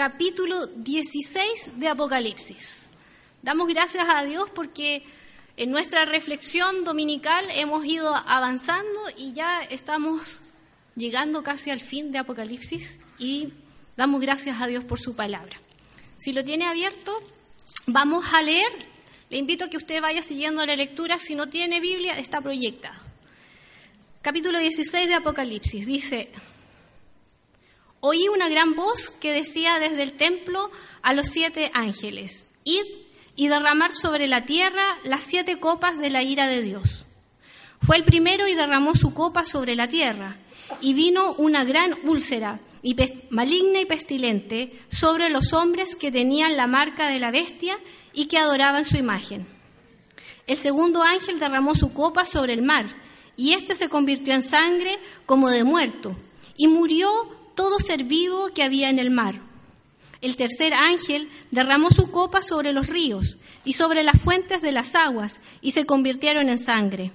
capítulo 16 de Apocalipsis. Damos gracias a Dios porque en nuestra reflexión dominical hemos ido avanzando y ya estamos llegando casi al fin de Apocalipsis y damos gracias a Dios por su palabra. Si lo tiene abierto, vamos a leer. Le invito a que usted vaya siguiendo la lectura. Si no tiene Biblia, está proyectada. Capítulo 16 de Apocalipsis dice, oí una gran voz que decía desde el templo a los siete ángeles, id y derramar sobre la tierra las siete copas de la ira de Dios. Fue el primero y derramó su copa sobre la tierra, y vino una gran úlcera maligna y pestilente sobre los hombres que tenían la marca de la bestia y que adoraban su imagen. El segundo ángel derramó su copa sobre el mar, y éste se convirtió en sangre como de muerto, y murió todo ser vivo que había en el mar. El tercer ángel derramó su copa sobre los ríos y sobre las fuentes de las aguas, y se convirtieron en sangre.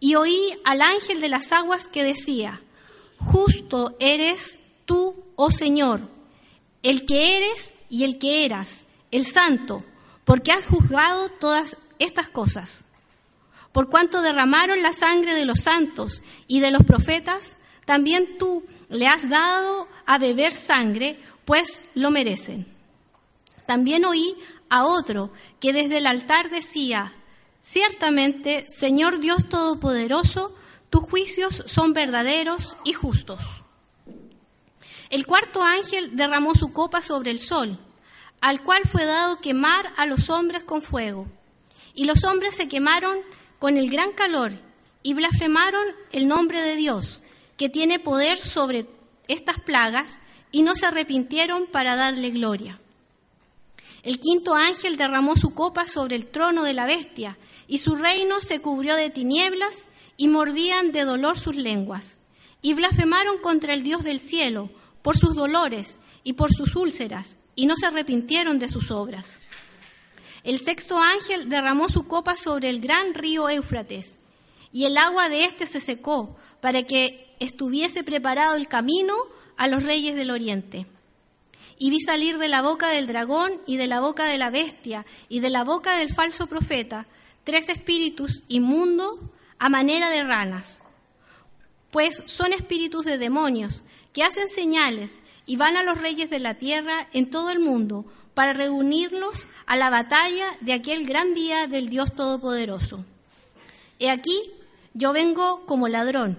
Y oí al ángel de las aguas que decía, Justo eres tú, oh Señor, el que eres y el que eras, el santo, porque has juzgado todas estas cosas. Por cuanto derramaron la sangre de los santos y de los profetas, también tú le has dado a beber sangre, pues lo merecen. También oí a otro que desde el altar decía, ciertamente, Señor Dios Todopoderoso, tus juicios son verdaderos y justos. El cuarto ángel derramó su copa sobre el sol, al cual fue dado quemar a los hombres con fuego. Y los hombres se quemaron con el gran calor y blasfemaron el nombre de Dios que tiene poder sobre estas plagas, y no se arrepintieron para darle gloria. El quinto ángel derramó su copa sobre el trono de la bestia, y su reino se cubrió de tinieblas, y mordían de dolor sus lenguas, y blasfemaron contra el Dios del cielo por sus dolores y por sus úlceras, y no se arrepintieron de sus obras. El sexto ángel derramó su copa sobre el gran río Éufrates, y el agua de éste se secó, para que estuviese preparado el camino a los reyes del oriente. Y vi salir de la boca del dragón y de la boca de la bestia y de la boca del falso profeta tres espíritus inmundos a manera de ranas, pues son espíritus de demonios que hacen señales y van a los reyes de la tierra en todo el mundo para reunirlos a la batalla de aquel gran día del Dios Todopoderoso. He aquí, yo vengo como ladrón.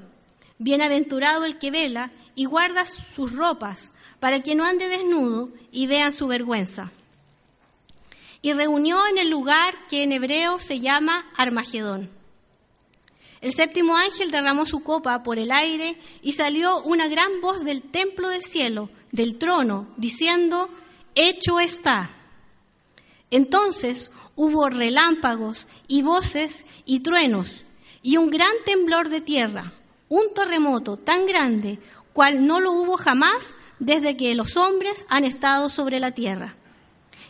Bienaventurado el que vela y guarda sus ropas, para que no ande desnudo y vean su vergüenza. Y reunió en el lugar que en hebreo se llama Armagedón. El séptimo ángel derramó su copa por el aire y salió una gran voz del templo del cielo, del trono, diciendo, Hecho está. Entonces hubo relámpagos y voces y truenos y un gran temblor de tierra un terremoto tan grande cual no lo hubo jamás desde que los hombres han estado sobre la tierra.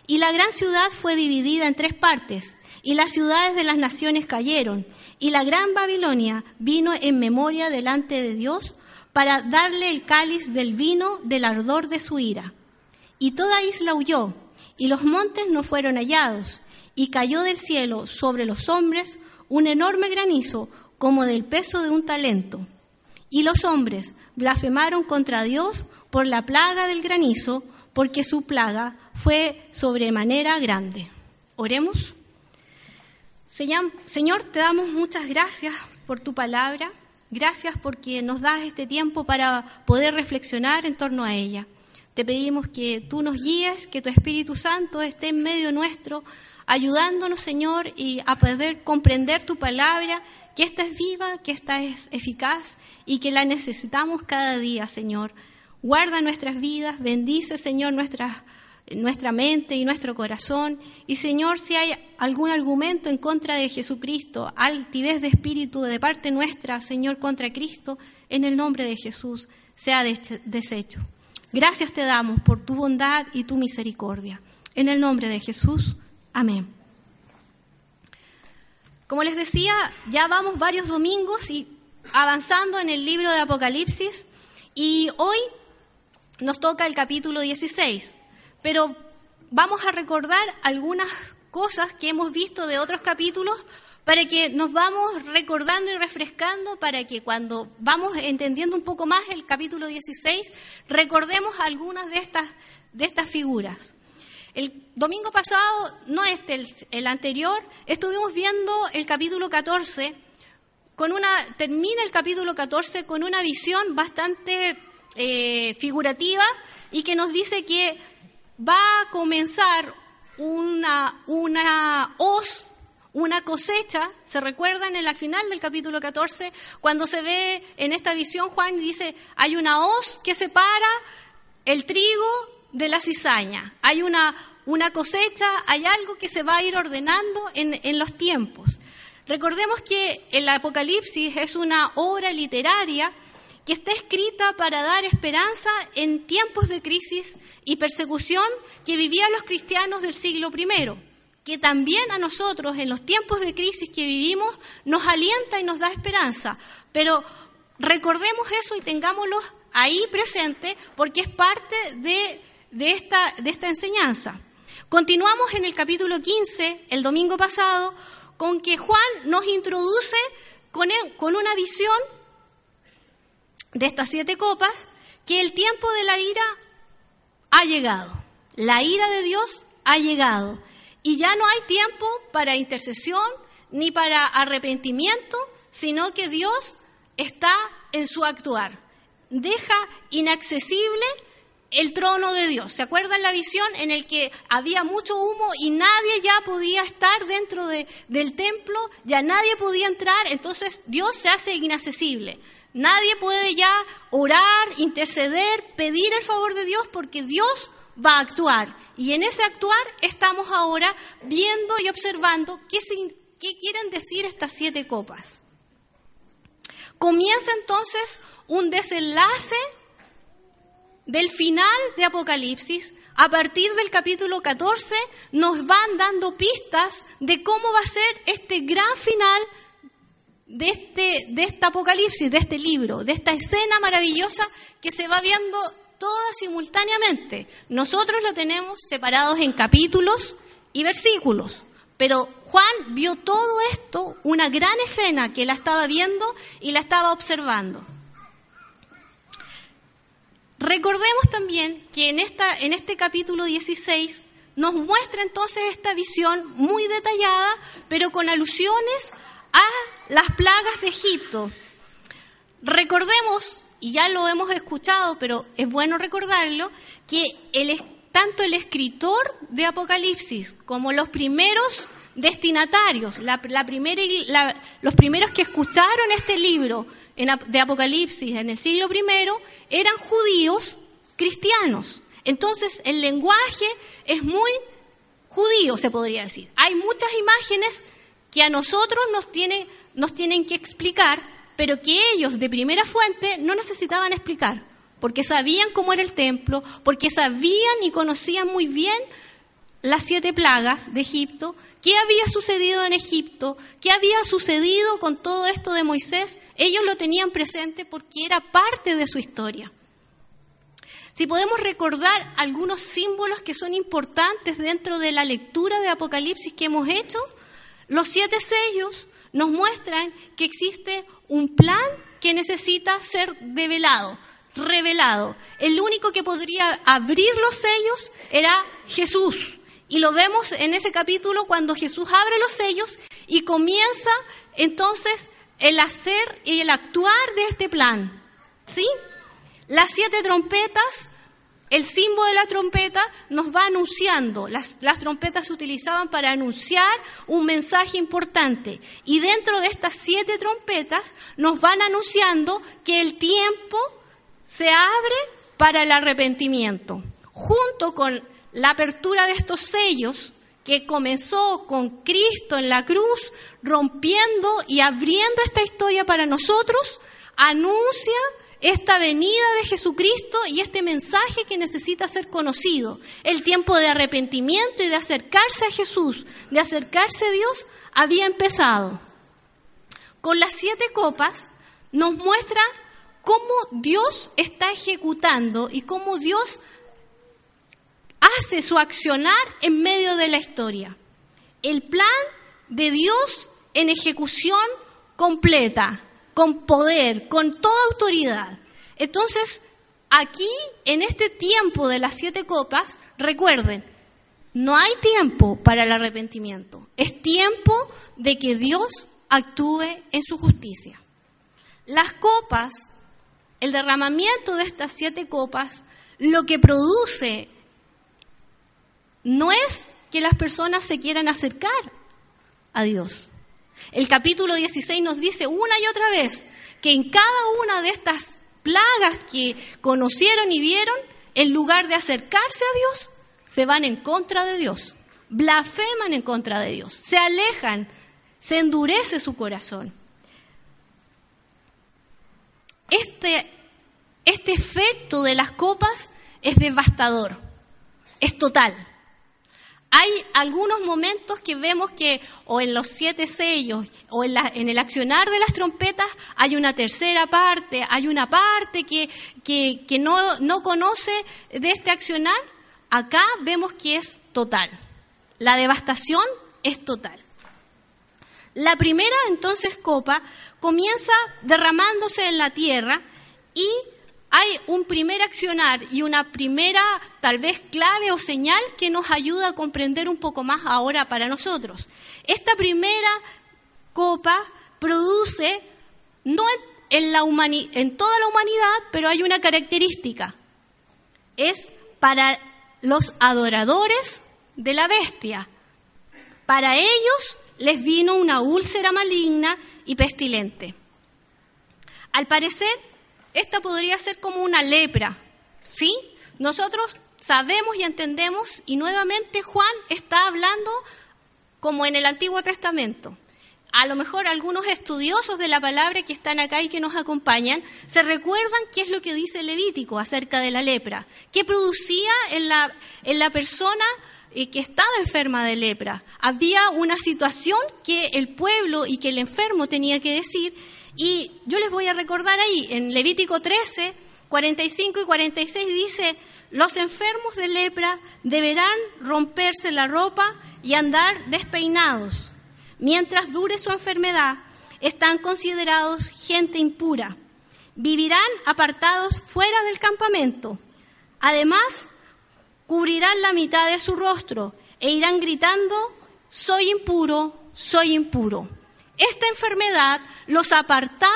Y la gran ciudad fue dividida en tres partes, y las ciudades de las naciones cayeron, y la gran Babilonia vino en memoria delante de Dios para darle el cáliz del vino del ardor de su ira. Y toda isla huyó, y los montes no fueron hallados, y cayó del cielo sobre los hombres un enorme granizo como del peso de un talento. Y los hombres blasfemaron contra Dios por la plaga del granizo, porque su plaga fue sobremanera grande. Oremos. Señor, te damos muchas gracias por tu palabra. Gracias porque nos das este tiempo para poder reflexionar en torno a ella. Te pedimos que tú nos guíes, que tu Espíritu Santo esté en medio nuestro, ayudándonos, Señor, y a poder comprender tu palabra, que esta es viva, que esta es eficaz y que la necesitamos cada día, Señor. Guarda nuestras vidas, bendice, Señor, nuestra, mente y nuestro corazón. Y, Señor, si hay algún argumento en contra de Jesucristo, altivez de espíritu de parte nuestra, Señor, contra Cristo, en el nombre de Jesús, sea deshecho. Gracias te damos por tu bondad y tu misericordia. En el nombre de Jesús. Amén. Como les decía, ya vamos varios domingos y avanzando en el libro de Apocalipsis y hoy nos toca el capítulo 16. pero vamos a recordar algunas cosas que hemos visto de otros capítulos para que nos vamos recordando y refrescando, para que cuando vamos entendiendo un poco más el capítulo 16, recordemos algunas de estas, de estas figuras. El domingo pasado, no este, el, el anterior, estuvimos viendo el capítulo 14, con una, termina el capítulo 14 con una visión bastante eh, figurativa y que nos dice que va a comenzar una, una hoz, una cosecha. ¿Se recuerdan en la final del capítulo 14 cuando se ve en esta visión Juan dice, hay una hoz que separa el trigo de la cizaña. Hay una, una cosecha, hay algo que se va a ir ordenando en, en los tiempos. Recordemos que el Apocalipsis es una obra literaria que está escrita para dar esperanza en tiempos de crisis y persecución que vivían los cristianos del siglo I, que también a nosotros en los tiempos de crisis que vivimos nos alienta y nos da esperanza. Pero recordemos eso y tengámoslo ahí presente porque es parte de, de, esta, de esta enseñanza. Continuamos en el capítulo 15, el domingo pasado, con que Juan nos introduce con, con una visión de estas siete copas que el tiempo de la ira ha llegado. La ira de Dios ha llegado. Y ya no hay tiempo para intercesión ni para arrepentimiento, sino que Dios está en su actuar. Deja inaccesible el trono de Dios. ¿Se acuerdan la visión en el que había mucho humo y nadie ya podía estar dentro de, del templo, ya nadie podía entrar, entonces Dios se hace inaccesible. Nadie puede ya orar, interceder, pedir el favor de Dios porque Dios va a actuar. Y en ese actuar estamos ahora viendo y observando qué, qué quieren decir estas siete copas. Comienza entonces un desenlace del final de Apocalipsis, a partir del capítulo 14, nos van dando pistas de cómo va a ser este gran final de este, de Apocalipsis, de este libro, de esta escena maravillosa que se va viendo toda simultáneamente. Nosotros lo tenemos separados en capítulos y versículos, pero Juan vio todo esto, una gran escena que la estaba viendo y la estaba observando. Recordemos también que en, esta, en este capítulo 16 nos muestra entonces esta visión muy detallada, pero con alusiones a las plagas de Egipto. Recordemos, y ya lo hemos escuchado, pero es bueno recordarlo, que tanto el escritor de Apocalipsis como los primeros destinatarios, la, primera, los primeros que escucharon este libro de Apocalipsis en el siglo I, eran judíos cristianos. Entonces el lenguaje es muy judío, se podría decir. Hay muchas imágenes que a nosotros nos, tiene, nos tienen que explicar, pero que ellos de primera fuente no necesitaban explicar, porque sabían cómo era el templo, porque sabían y conocían muy bien las siete plagas de Egipto, qué había sucedido en Egipto, qué había sucedido con todo esto de Moisés, ellos lo tenían presente porque era parte de su historia. Si podemos recordar algunos símbolos que son importantes dentro de la lectura de Apocalipsis que hemos hecho, los siete sellos nos muestran que existe un plan que necesita ser develado, revelado. El único que podría abrir los sellos era Jesús. Y lo vemos en ese capítulo cuando Jesús abre los sellos y comienza entonces el hacer y el actuar de este plan. ¿Sí? Las siete trompetas el símbolo de la trompeta nos va anunciando. Las, trompetas se utilizaban para anunciar un mensaje importante. Y dentro de estas siete trompetas nos van anunciando que el tiempo se abre para el arrepentimiento. Junto con la apertura de estos sellos, que comenzó con Cristo en la cruz, rompiendo y abriendo esta historia para nosotros, anuncia esta venida de Jesucristo y este mensaje que necesita ser conocido. El tiempo de arrepentimiento y de acercarse a Jesús, de acercarse a Dios, había empezado. Con las siete copas nos muestra cómo Dios está ejecutando y cómo Dios hace su accionar en medio de la historia. El plan de Dios en ejecución completa, con poder, con toda autoridad. Entonces, aquí, en este tiempo de las siete copas, recuerden, no hay tiempo para el arrepentimiento. Es tiempo de que Dios actúe en su justicia. Las copas, el derramamiento de estas siete copas, lo que produce no es que las personas se quieran acercar a Dios. El capítulo 16 nos dice una y otra vez que en cada una de estas plagas que conocieron y vieron, en lugar de acercarse a Dios, se van en contra de Dios, blasfeman en contra de Dios, se alejan, se endurece su corazón. Este, este efecto de las copas es devastador, es total. Hay algunos momentos que vemos que o en los siete sellos o en, el accionar de las trompetas hay una tercera parte, hay una parte que, que, que no, no conoce de este accionar. Acá vemos que es total. La devastación es total. La primera entonces copa comienza derramándose en la tierra y primer accionar y una primera tal vez clave o señal que nos ayuda a comprender un poco más ahora para nosotros. Esta primera copa produce, no en, en toda la humanidad, pero hay una característica. Es para los adoradores de la bestia. Para ellos les vino una úlcera maligna y pestilente. Al parecer, esta podría ser como una lepra, ¿sí? Nosotros sabemos y entendemos, y nuevamente Juan está hablando como en el Antiguo Testamento. A lo mejor algunos estudiosos de la palabra que están acá y que nos acompañan se recuerdan qué es lo que dice Levítico acerca de la lepra, qué producía en la, en la persona eh, que estaba enferma de lepra. Había una situación que el pueblo y que el enfermo tenía que decir y yo les voy a recordar ahí, en Levítico 13, 45 y 46 dice, los enfermos de lepra deberán romperse la ropa y andar despeinados. Mientras dure su enfermedad, están considerados gente impura. Vivirán apartados fuera del campamento. Además, cubrirán la mitad de su rostro e irán gritando, soy impuro, soy impuro esta enfermedad los apartaba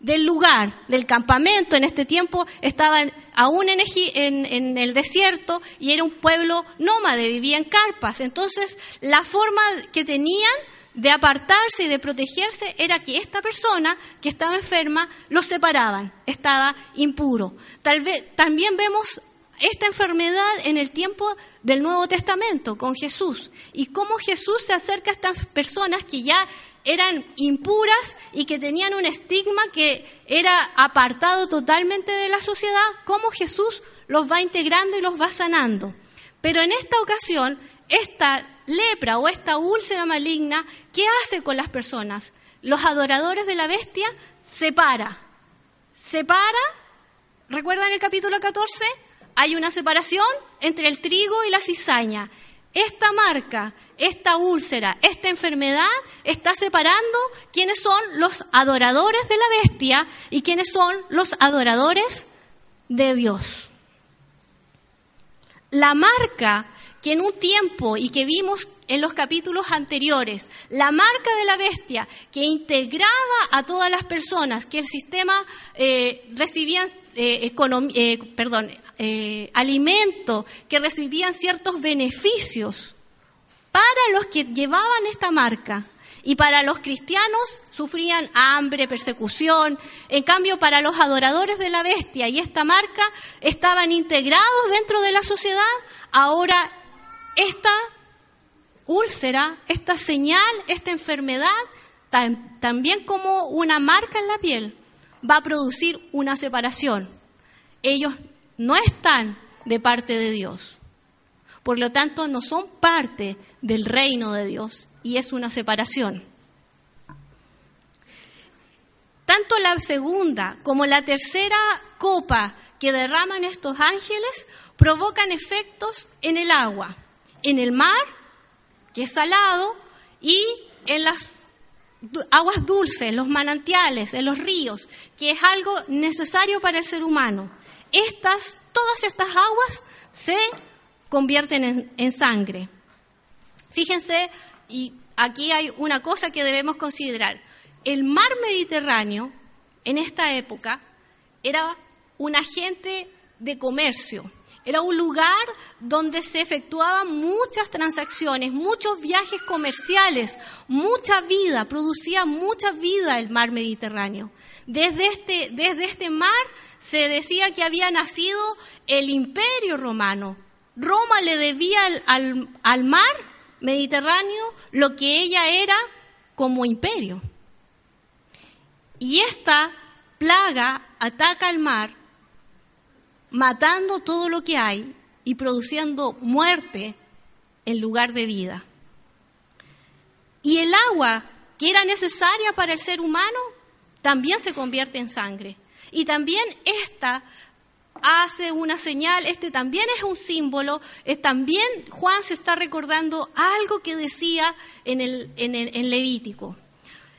del lugar, del campamento. En este tiempo estaban aún en, el desierto y era un pueblo nómade, vivía en carpas. Entonces, la forma que tenían de apartarse y de protegerse era que esta persona que estaba enferma los separaban, estaba impuro. Tal vez también vemos esta enfermedad en el tiempo del Nuevo Testamento con Jesús y cómo Jesús se acerca a estas personas que ya eran impuras y que tenían un estigma que era apartado totalmente de la sociedad, cómo Jesús los va integrando y los va sanando. Pero en esta ocasión, esta lepra o esta úlcera maligna, ¿qué hace con las personas? Los adoradores de la bestia separa. Separa, ¿recuerdan el capítulo 14? Hay una separación entre el trigo y la cizaña. Esta marca, esta úlcera, esta enfermedad está separando quiénes son los adoradores de la bestia y quiénes son los adoradores de Dios. La marca que en un tiempo y que vimos en los capítulos anteriores, la marca de la bestia que integraba a todas las personas, que el sistema eh, recibían eh, eh, perdón, eh, alimento, que recibían ciertos beneficios para los que llevaban esta marca. Y para los cristianos sufrían hambre, persecución. En cambio, para los adoradores de la bestia y esta marca estaban integrados dentro de la sociedad. Ahora, esta úlcera, esta señal, esta enfermedad, también como una marca en la piel, va a producir una separación. Ellos no están de parte de Dios. Por lo tanto, no son parte del reino de Dios y es una separación. Tanto la segunda como la tercera copa que derraman estos ángeles provocan efectos en el agua, en el mar, que es salado, y en las aguas dulces, los manantiales, en los ríos, que es algo necesario para el ser humano. Estas, todas estas aguas se convierten en, en sangre. Fíjense, y aquí hay una cosa que debemos considerar. El mar Mediterráneo, en esta época, era un agente de comercio. Era un lugar donde se efectuaban muchas transacciones, muchos viajes comerciales, mucha vida, producía mucha vida el mar Mediterráneo. Desde este, desde este mar se decía que había nacido el imperio romano. Roma le debía al, al mar Mediterráneo lo que ella era como imperio. Y esta plaga ataca al mar matando todo lo que hay y produciendo muerte en lugar de vida. Y el agua que era necesaria para el ser humano también se convierte en sangre. Y también esta hace una señal, este también es un símbolo, es también Juan se está recordando algo que decía en, el, en, en Levítico.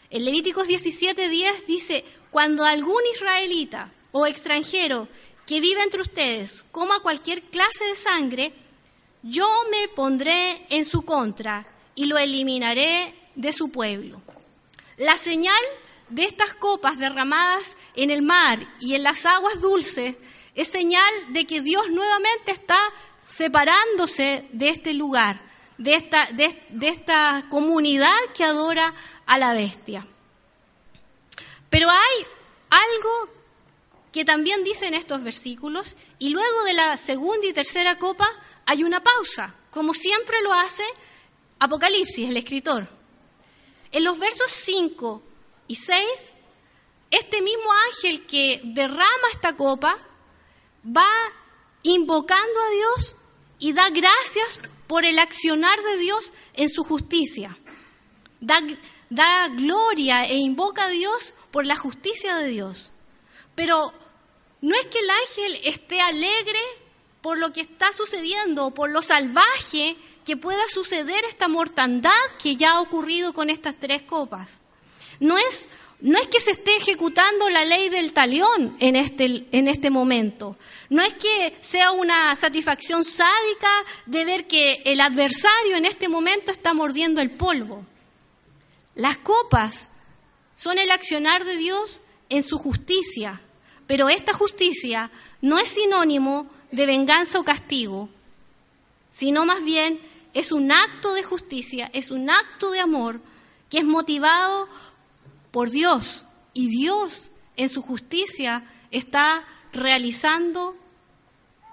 En Levíticos 17:10 dice, cuando algún israelita o extranjero que viva entre ustedes coma cualquier clase de sangre, yo me pondré en su contra y lo eliminaré de su pueblo. La señal de estas copas derramadas en el mar y en las aguas dulces es señal de que Dios nuevamente está separándose de este lugar, de esta, comunidad que adora a la bestia. Pero hay algo que también dicen estos versículos, y luego de la segunda y tercera copa hay una pausa, como siempre lo hace Apocalipsis, el escritor. En los versos 5 y 6, este mismo ángel que derrama esta copa va invocando a Dios y da gracias por el accionar de Dios en su justicia. Da, da gloria e invoca a Dios por la justicia de Dios. Pero no es que el ángel esté alegre por lo que está sucediendo por lo salvaje que pueda suceder esta mortandad que ya ha ocurrido con estas tres copas. No es, no es que se esté ejecutando la ley del talión en este, en este momento. No es que sea una satisfacción sádica de ver que el adversario en este momento está mordiendo el polvo. Las copas son el accionar de Dios en su justicia pero esta justicia no es sinónimo de venganza o castigo, sino más bien es un acto de justicia, es un acto de amor que es motivado por Dios. Y Dios en su justicia está realizando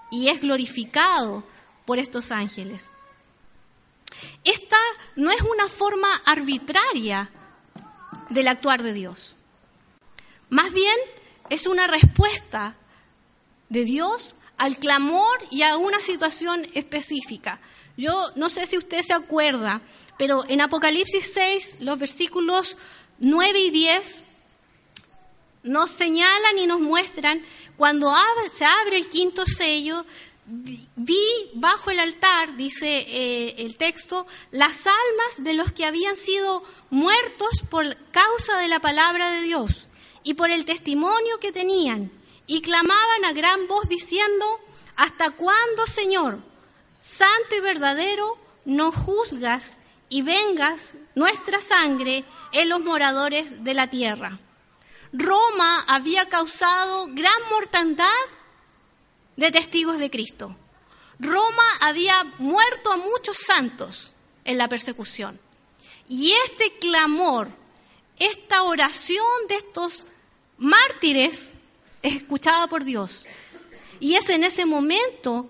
y es glorificado por estos ángeles. Esta no es una forma arbitraria del actuar de Dios. Más bien es una respuesta de Dios al clamor y a una situación específica. Yo no sé si usted se acuerda, pero en Apocalipsis 6, los versículos 9 y 10 nos señalan y nos muestran cuando se abre el quinto sello, vi bajo el altar, dice eh, el texto, las almas de los que habían sido muertos por causa de la palabra de Dios y por el testimonio que tenían, y clamaban a gran voz diciendo, ¿hasta cuándo, Señor, santo y verdadero, nos juzgas y vengas nuestra sangre en los moradores de la tierra? Roma había causado gran mortandad de testigos de Cristo. Roma había muerto a muchos santos en la persecución. Y este clamor, esta oración de estos mártires es escuchada por Dios. Y es en ese momento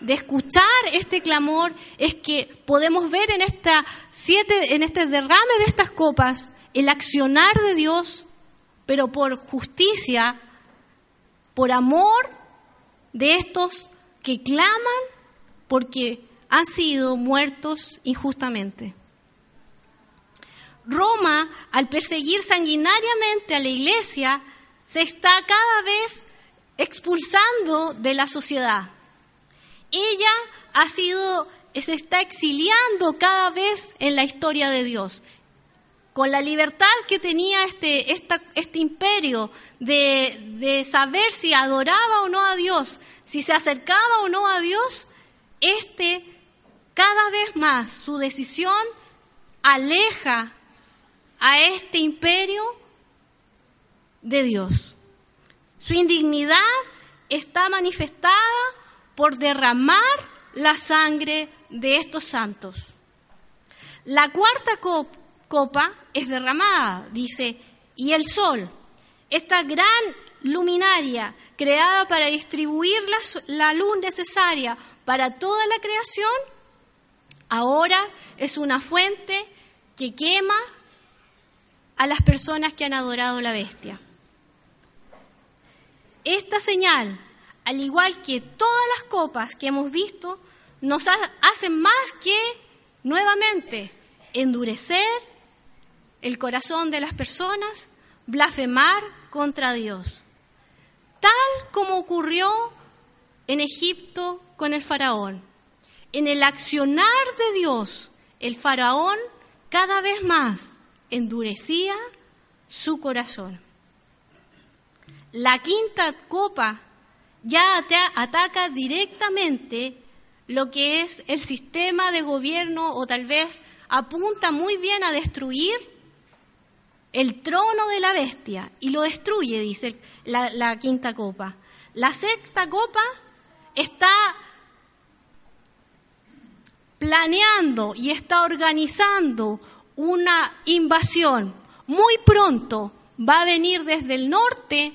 de escuchar este clamor es que podemos ver en esta siete en este derrame de estas copas el accionar de Dios, pero por justicia, por amor de estos que claman porque han sido muertos injustamente. Roma, al perseguir sanguinariamente a la iglesia, se está cada vez expulsando de la sociedad. Ella ha sido, se está exiliando cada vez en la historia de Dios. Con la libertad que tenía este, este imperio de, de saber si adoraba o no a Dios, si se acercaba o no a Dios, este cada vez más su decisión aleja a este imperio de Dios. Su indignidad está manifestada por derramar la sangre de estos santos. La cuarta copa es derramada, dice, y el sol, esta gran luminaria creada para distribuir la, luz necesaria para toda la creación, ahora es una fuente que quema a las personas que han adorado la bestia. Esta señal, al igual que todas las copas que hemos visto, nos hacen más que nuevamente endurecer el corazón de las personas, blasfemar contra Dios, tal como ocurrió en Egipto con el faraón. En el accionar de Dios, el faraón cada vez más endurecía su corazón. La quinta copa ya ataca directamente lo que es el sistema de gobierno o tal vez apunta muy bien a destruir el trono de la bestia y lo destruye, dice la, la quinta copa. La sexta copa está planeando y está organizando una invasión. Muy pronto va a venir desde el norte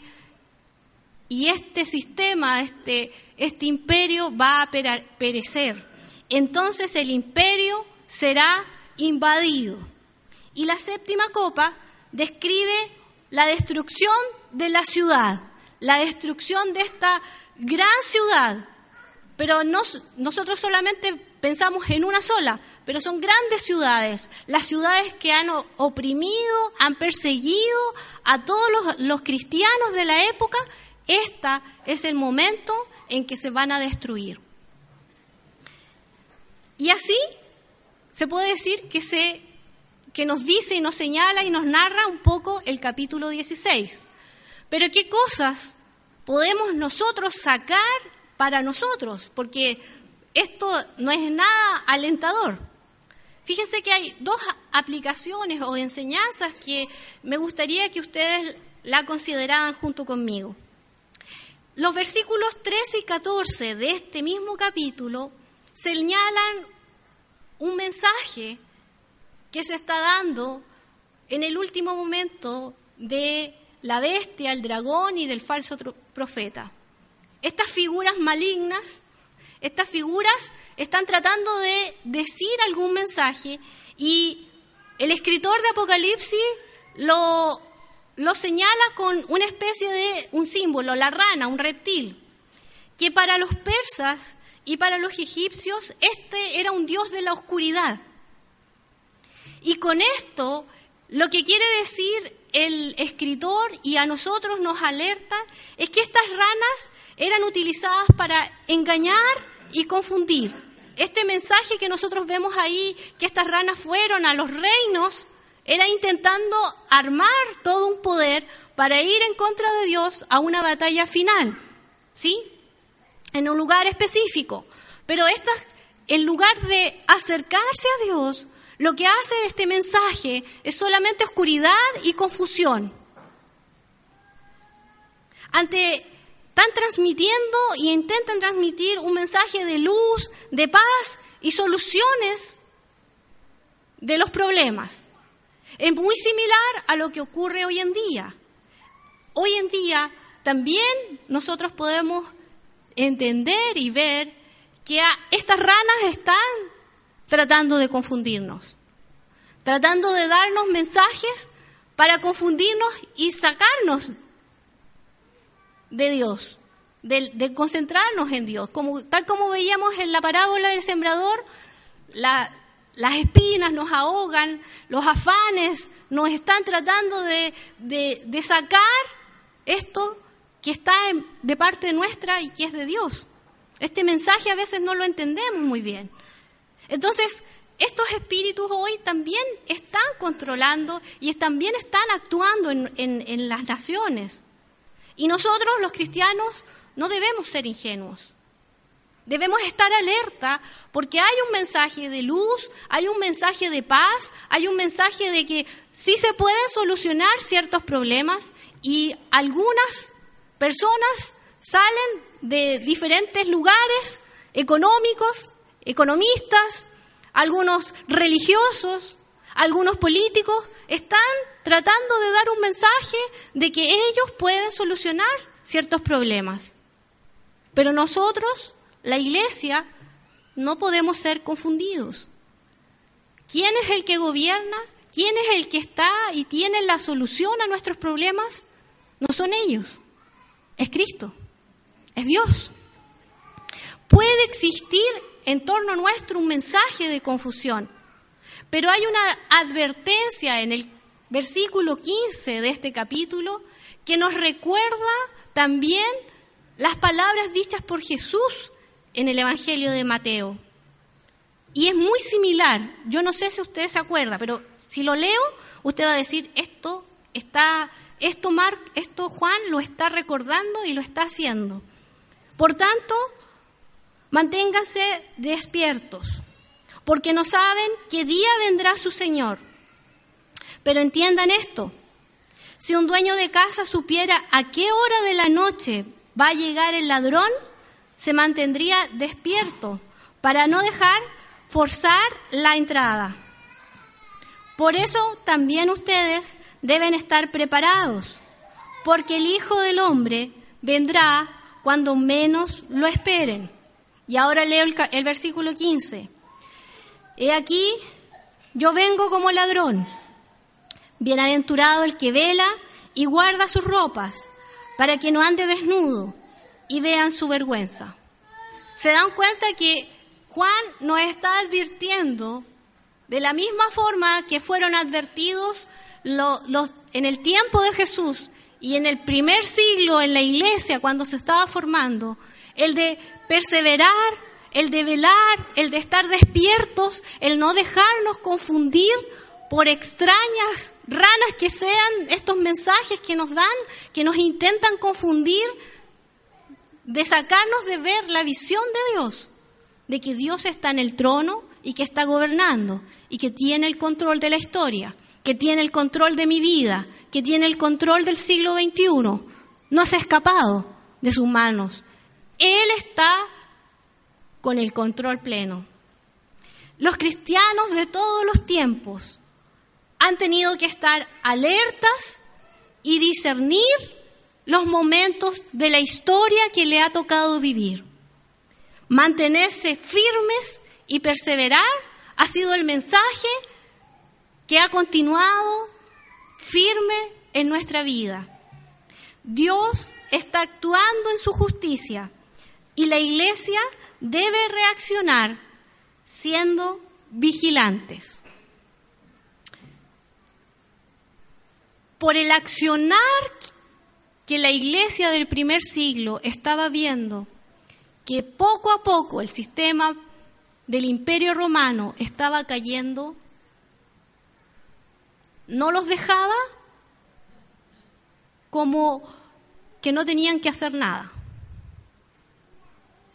y este sistema, este, este imperio va a perecer. Entonces el imperio será invadido. Y la séptima copa describe la destrucción de la ciudad, la destrucción de esta gran ciudad. Pero nosotros solamente pensamos en una sola, pero son grandes ciudades, las ciudades que han oprimido, han perseguido a todos los cristianos de la época, este es el momento en que se van a destruir. Y así se puede decir que, se, que nos dice y nos señala y nos narra un poco el capítulo 16. Pero ¿qué cosas podemos nosotros sacar para nosotros? Porque esto no es nada alentador. Fíjense que hay dos aplicaciones o enseñanzas que me gustaría que ustedes la consideraran junto conmigo. Los versículos 13 y 14 de este mismo capítulo señalan un mensaje que se está dando en el último momento de la bestia, el dragón y del falso profeta. Estas figuras malignas estas figuras están tratando de decir algún mensaje y el escritor de Apocalipsis lo, lo señala con una especie de un símbolo, la rana, un reptil, que para los persas y para los egipcios este era un dios de la oscuridad. Y con esto lo que quiere decir el escritor y a nosotros nos alerta es que estas ranas eran utilizadas para engañar y confundir. Este mensaje que nosotros vemos ahí, que estas ranas fueron a los reinos, era intentando armar todo un poder para ir en contra de Dios a una batalla final, ¿sí? En un lugar específico. Pero estas, en lugar de acercarse a Dios, lo que hace este mensaje es solamente oscuridad y confusión. Ante están transmitiendo y intentan transmitir un mensaje de luz, de paz y soluciones de los problemas. Es muy similar a lo que ocurre hoy en día. Hoy en día también nosotros podemos entender y ver que estas ranas están tratando de confundirnos, tratando de darnos mensajes para confundirnos y sacarnos de Dios, de, concentrarnos en Dios. Como, tal como veíamos en la parábola del sembrador, las espinas nos ahogan, los afanes nos están tratando de, sacar esto que está de parte nuestra y que es de Dios. Este mensaje a veces no lo entendemos muy bien. Entonces, estos espíritus hoy también están controlando y también están actuando en, las naciones. Y nosotros, los cristianos, no debemos ser ingenuos. Debemos estar alerta porque hay un mensaje de luz, hay un mensaje de paz, hay un mensaje de que sí se pueden solucionar ciertos problemas y algunas personas salen de diferentes lugares económicos, economistas, algunos religiosos, algunos políticos, están tratando de dar un mensaje de que ellos pueden solucionar ciertos problemas. Pero nosotros, la iglesia, no podemos ser confundidos. ¿Quién es el que gobierna? ¿Quién es el que está y tiene la solución a nuestros problemas? No son ellos, es Cristo, es Dios. Puede existir en torno a nuestro un mensaje de confusión. Pero hay una advertencia en el versículo 15 de este capítulo que nos recuerda también las palabras dichas por Jesús en el Evangelio de Mateo. Y es muy similar. Yo no sé si usted se acuerda, pero si lo leo, usted va a decir, esto está, esto, Mar, esto Juan lo está recordando y lo está haciendo. Por tanto, Manténganse despiertos, porque no saben qué día vendrá su Señor. Pero entiendan esto, si un dueño de casa supiera a qué hora de la noche va a llegar el ladrón, se mantendría despierto para no dejar forzar la entrada. Por eso también ustedes deben estar preparados, porque el Hijo del Hombre vendrá cuando menos lo esperen. Y ahora leo el, versículo 15. He aquí, yo vengo como ladrón. Bienaventurado el que vela y guarda sus ropas, para que no ande desnudo y vean su vergüenza. Se dan cuenta que Juan nos está advirtiendo de la misma forma que fueron advertidos en el tiempo de Jesús y en el primer siglo en la iglesia cuando se estaba formando, el de perseverar, el de velar, el de estar despiertos, el no dejarnos confundir por extrañas, ranas que sean estos mensajes que nos dan, que nos intentan confundir, de sacarnos de ver la visión de Dios, de que Dios está en el trono y que está gobernando y que tiene el control de la historia, que tiene el control de mi vida, que tiene el control del siglo XXI. No se ha escapado de sus manos él está con el control pleno. Los cristianos de todos los tiempos han tenido que estar alertas y discernir los momentos de la historia que le ha tocado vivir. Mantenerse firmes y perseverar ha sido el mensaje que ha continuado firme en nuestra vida. Dios está actuando en su justicia y la iglesia debe reaccionar siendo vigilantes. Por el accionar que la iglesia del primer siglo estaba viendo, que poco a poco el sistema del imperio romano estaba cayendo, no los dejaba como que no tenían que hacer nada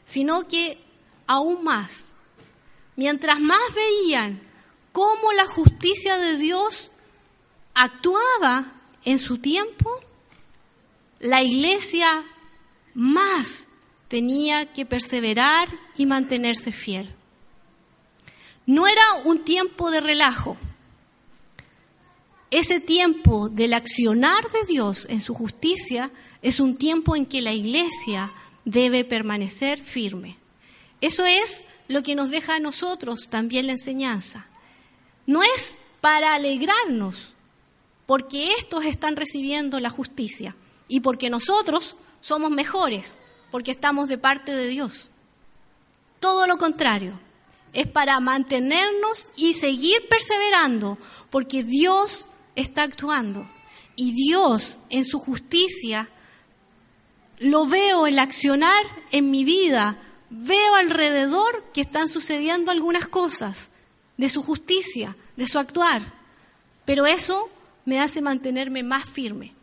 sino que aún más. Mientras más veían cómo la justicia de Dios actuaba en su tiempo, la iglesia más tenía que perseverar y mantenerse fiel. No era un tiempo de relajo. Ese tiempo del accionar de Dios en su justicia es un tiempo en que la iglesia debe permanecer firme. Eso es lo que nos deja a nosotros también la enseñanza. No es para alegrarnos porque estos están recibiendo la justicia y porque nosotros somos mejores, porque estamos de parte de Dios. Todo lo contrario, es para mantenernos y seguir perseverando, porque Dios está actuando y Dios en su justicia lo veo el accionar en mi vida veo alrededor que están sucediendo algunas cosas de su justicia, de su actuar, pero eso me hace mantenerme más firme.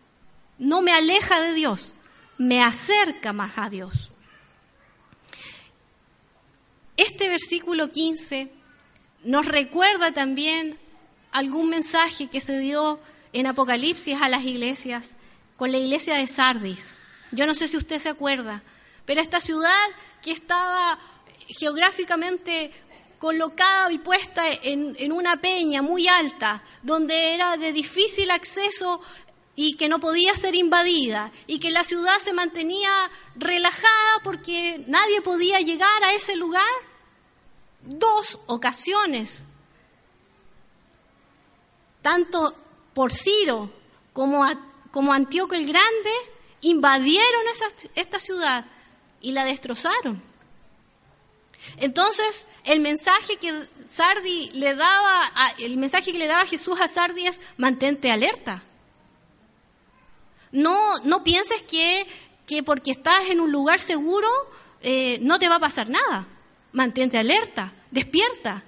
No me aleja de Dios, me acerca más a Dios. Este versículo 15 nos recuerda también algún mensaje que se dio en Apocalipsis a las iglesias, con la iglesia de Sardis. Yo no sé si usted se acuerda, pero esta ciudad que estaba geográficamente colocada y puesta en, una peña muy alta, donde era de difícil acceso y que no podía ser invadida, y que la ciudad se mantenía relajada porque nadie podía llegar a ese lugar. Dos ocasiones, tanto por Ciro como, como Antíoco el Grande, invadieron esta ciudad y la destrozaron. Entonces, el mensaje que Sardi le daba, el mensaje que le daba Jesús a Sardi es mantente alerta. No, no pienses que, que porque estás en un lugar seguro eh, no te va a pasar nada. Mantente alerta, despierta.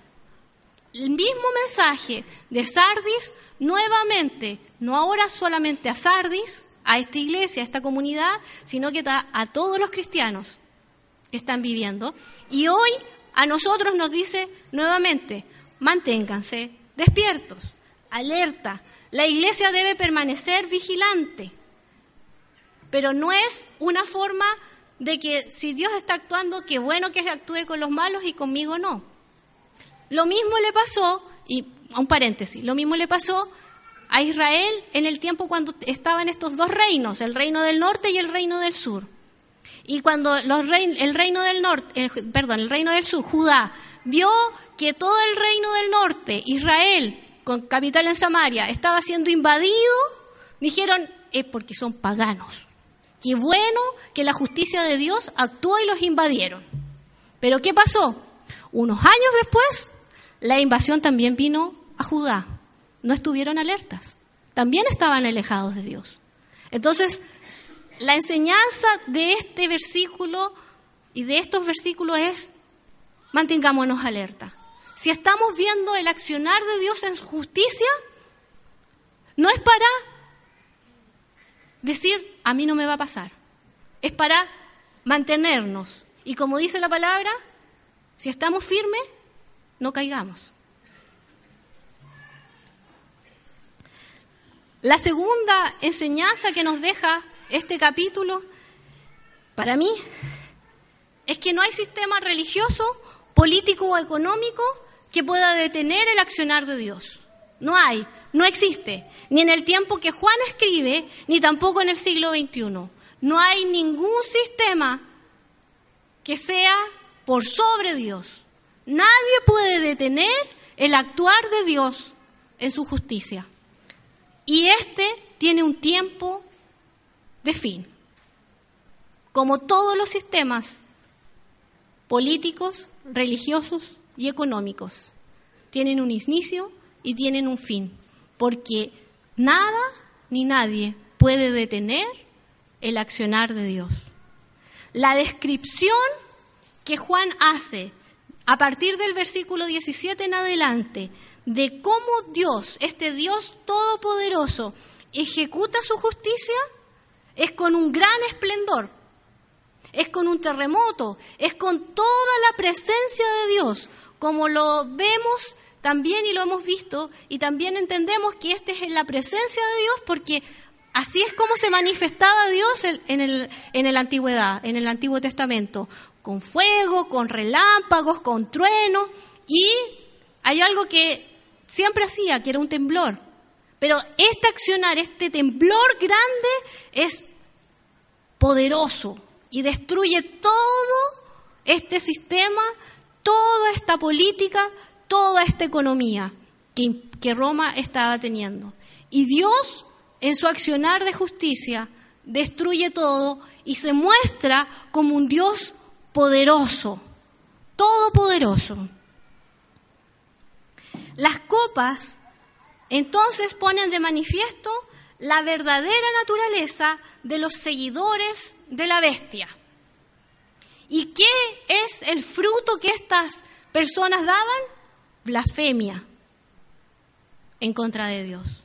El mismo mensaje de Sardis nuevamente, no ahora solamente a Sardis, a esta iglesia, a esta comunidad, sino que a todos los cristianos que están viviendo. Y hoy a nosotros nos dice nuevamente, manténganse despiertos, alerta. La iglesia debe permanecer vigilante, pero no es una forma de que si Dios está actuando, qué bueno que actúe con los malos y conmigo no. Lo mismo le pasó, y un paréntesis, lo mismo le pasó a Israel en el tiempo cuando estaban estos dos reinos, el reino del norte y el reino del sur. Y cuando el reino del norte, perdón, el reino del sur, Judá, vio que todo el reino del norte, Israel, con capital en Samaria, estaba siendo invadido, dijeron, es porque son paganos. Qué bueno que la justicia de Dios actuó y los invadieron. Pero ¿qué pasó? Unos años después, la invasión también vino a Judá. No estuvieron alertas. También estaban alejados de Dios. Entonces, la enseñanza de este versículo y de estos versículos es mantengámonos alerta. Si estamos viendo el accionar de Dios en justicia, no es para decir, a mí no me va a pasar. Es para mantenernos. Y como dice la palabra, si estamos firmes, no caigamos. La segunda enseñanza que nos deja este capítulo, para mí, es que no hay sistema religioso, político o económico que pueda detener el accionar de Dios. No hay, no existe, ni en el tiempo que Juan escribe, ni tampoco en el siglo XXI. No hay ningún sistema que sea por sobre Dios. Nadie puede detener el actuar de Dios en su justicia. Y este tiene un tiempo de fin. Como todos los sistemas políticos, religiosos y económicos, tienen un inicio y tienen un fin, porque nada ni nadie puede detener el accionar de Dios. La descripción que Juan hace a partir del versículo 17 en adelante de cómo Dios, este Dios todopoderoso, ejecuta su justicia, es con un gran esplendor, es con un terremoto, es con toda la presencia de Dios, como lo vemos también y lo hemos visto, y también entendemos que este es en la presencia de Dios porque así es como se manifestaba Dios en, el, en la antigüedad, en el Antiguo Testamento, con fuego, con relámpagos, con trueno, y hay algo que siempre hacía, que era un temblor. Pero este accionar, este temblor grande es poderoso y destruye todo este sistema, toda esta política, toda esta economía que, Roma estaba teniendo. Y Dios, en su accionar de justicia, destruye todo y se muestra como un Dios poderoso, todopoderoso. Las copas entonces ponen de manifiesto la verdadera naturaleza de los seguidores de la bestia. ¿Y qué es el fruto que estas personas daban? Blasfemia en contra de Dios.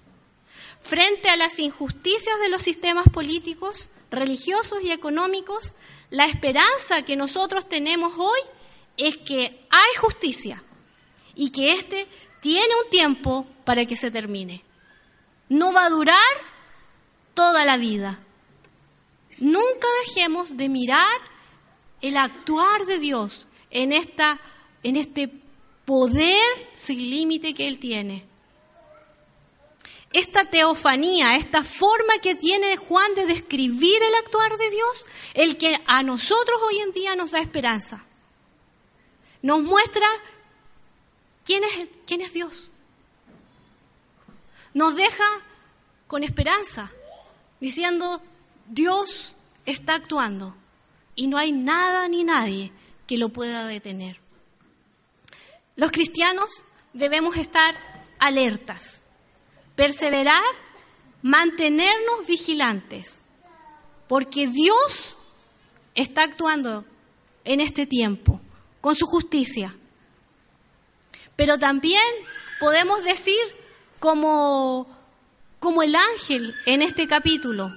Frente a las injusticias de los sistemas políticos, religiosos y económicos, la esperanza que nosotros tenemos hoy es que hay justicia y que éste tiene un tiempo para que se termine. No va a durar toda la vida. Nunca dejemos de mirar el actuar de Dios en, esta, en este poder sin límite que Él tiene. Esta teofanía, esta forma que tiene Juan de describir el actuar de Dios, el que a nosotros hoy en día nos da esperanza. Nos muestra quién es, quién es Dios. Nos deja con esperanza, diciendo, Dios está actuando y no hay nada ni nadie que lo pueda detener. Los cristianos debemos estar alertas, perseverar, mantenernos vigilantes, porque Dios está actuando en este tiempo con su justicia. Pero también podemos decir como, como el ángel en este capítulo,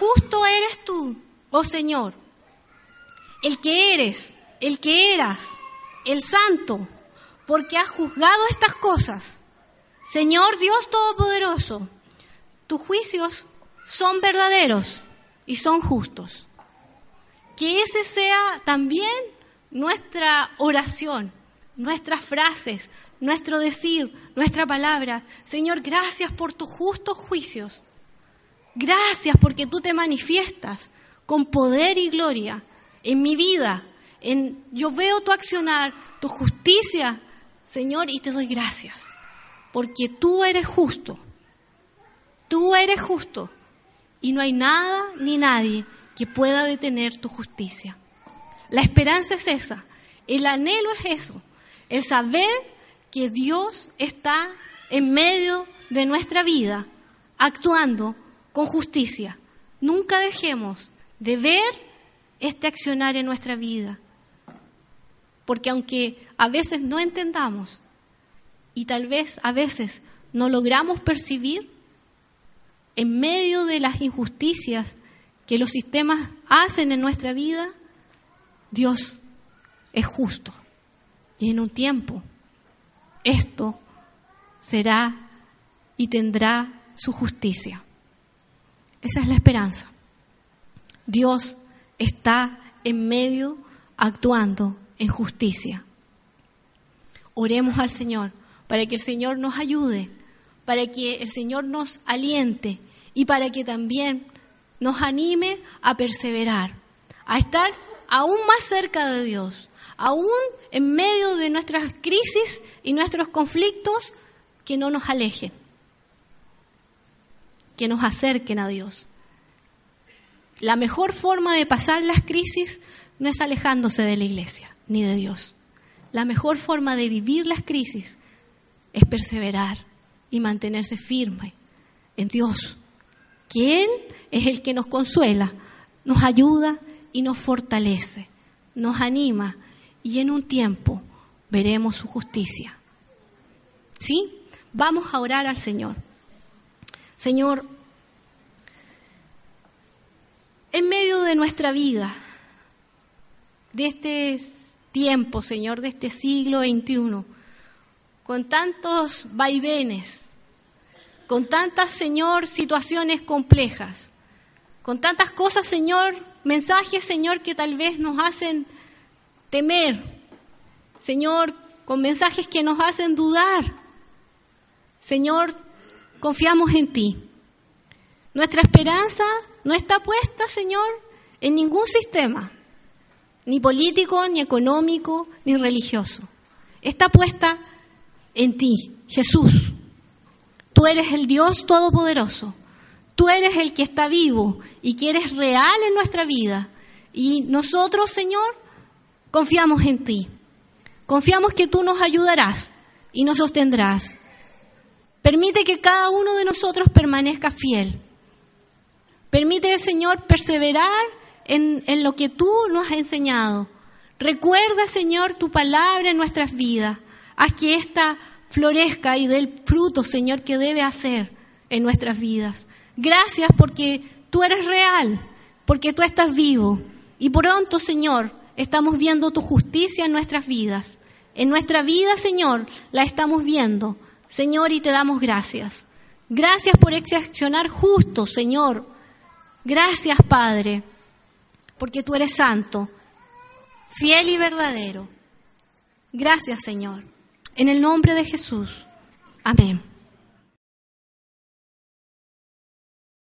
justo eres tú, oh Señor, el que eres, el que eras, el santo, porque has juzgado estas cosas. Señor Dios Todopoderoso, tus juicios son verdaderos y son justos. Que ese sea también nuestra oración, nuestras frases, nuestro decir, nuestra palabra. Señor, gracias por tus justos juicios. Gracias porque tú te manifiestas con poder y gloria en mi vida. En, yo veo tu accionar, tu justicia, Señor, y te doy gracias. Porque tú eres justo. Tú eres justo. Y no hay nada ni nadie que pueda detener tu justicia. La esperanza es esa. El anhelo es eso. El saber que Dios está en medio de nuestra vida, actuando con justicia. Nunca dejemos de ver este accionar en nuestra vida. Porque aunque a veces no entendamos y tal vez a veces no logramos percibir, en medio de las injusticias que los sistemas hacen en nuestra vida, Dios es justo. Y en un tiempo esto será y tendrá su justicia. Esa es la esperanza. Dios está en medio actuando en justicia. Oremos al Señor para que el Señor nos ayude, para que el Señor nos aliente y para que también nos anime a perseverar, a estar aún más cerca de Dios, aún en medio de nuestras crisis y nuestros conflictos, que no nos alejen que nos acerquen a Dios. La mejor forma de pasar las crisis no es alejándose de la iglesia ni de Dios. La mejor forma de vivir las crisis es perseverar y mantenerse firme en Dios, quien es el que nos consuela, nos ayuda y nos fortalece, nos anima y en un tiempo veremos su justicia. ¿Sí? Vamos a orar al Señor. Señor, en medio de nuestra vida, de este tiempo, Señor, de este siglo XXI, con tantos vaivenes, con tantas, Señor, situaciones complejas, con tantas cosas, Señor, mensajes, Señor, que tal vez nos hacen temer, Señor, con mensajes que nos hacen dudar. Señor, confiamos en ti. Nuestra esperanza no está puesta, Señor, en ningún sistema, ni político, ni económico, ni religioso. Está puesta en ti, Jesús. Tú eres el Dios Todopoderoso. Tú eres el que está vivo y que eres real en nuestra vida. Y nosotros, Señor, confiamos en ti. Confiamos que tú nos ayudarás y nos sostendrás. Permite que cada uno de nosotros permanezca fiel. Permite, Señor, perseverar en, lo que tú nos has enseñado. Recuerda, Señor, tu palabra en nuestras vidas. Haz que esta florezca y dé el fruto, Señor, que debe hacer en nuestras vidas. Gracias porque tú eres real, porque tú estás vivo. Y pronto, Señor, estamos viendo tu justicia en nuestras vidas. En nuestra vida, Señor, la estamos viendo. Señor, y te damos gracias. Gracias por accionar justo, Señor. Gracias, Padre, porque tú eres santo, fiel y verdadero. Gracias, Señor. En el nombre de Jesús. Amén.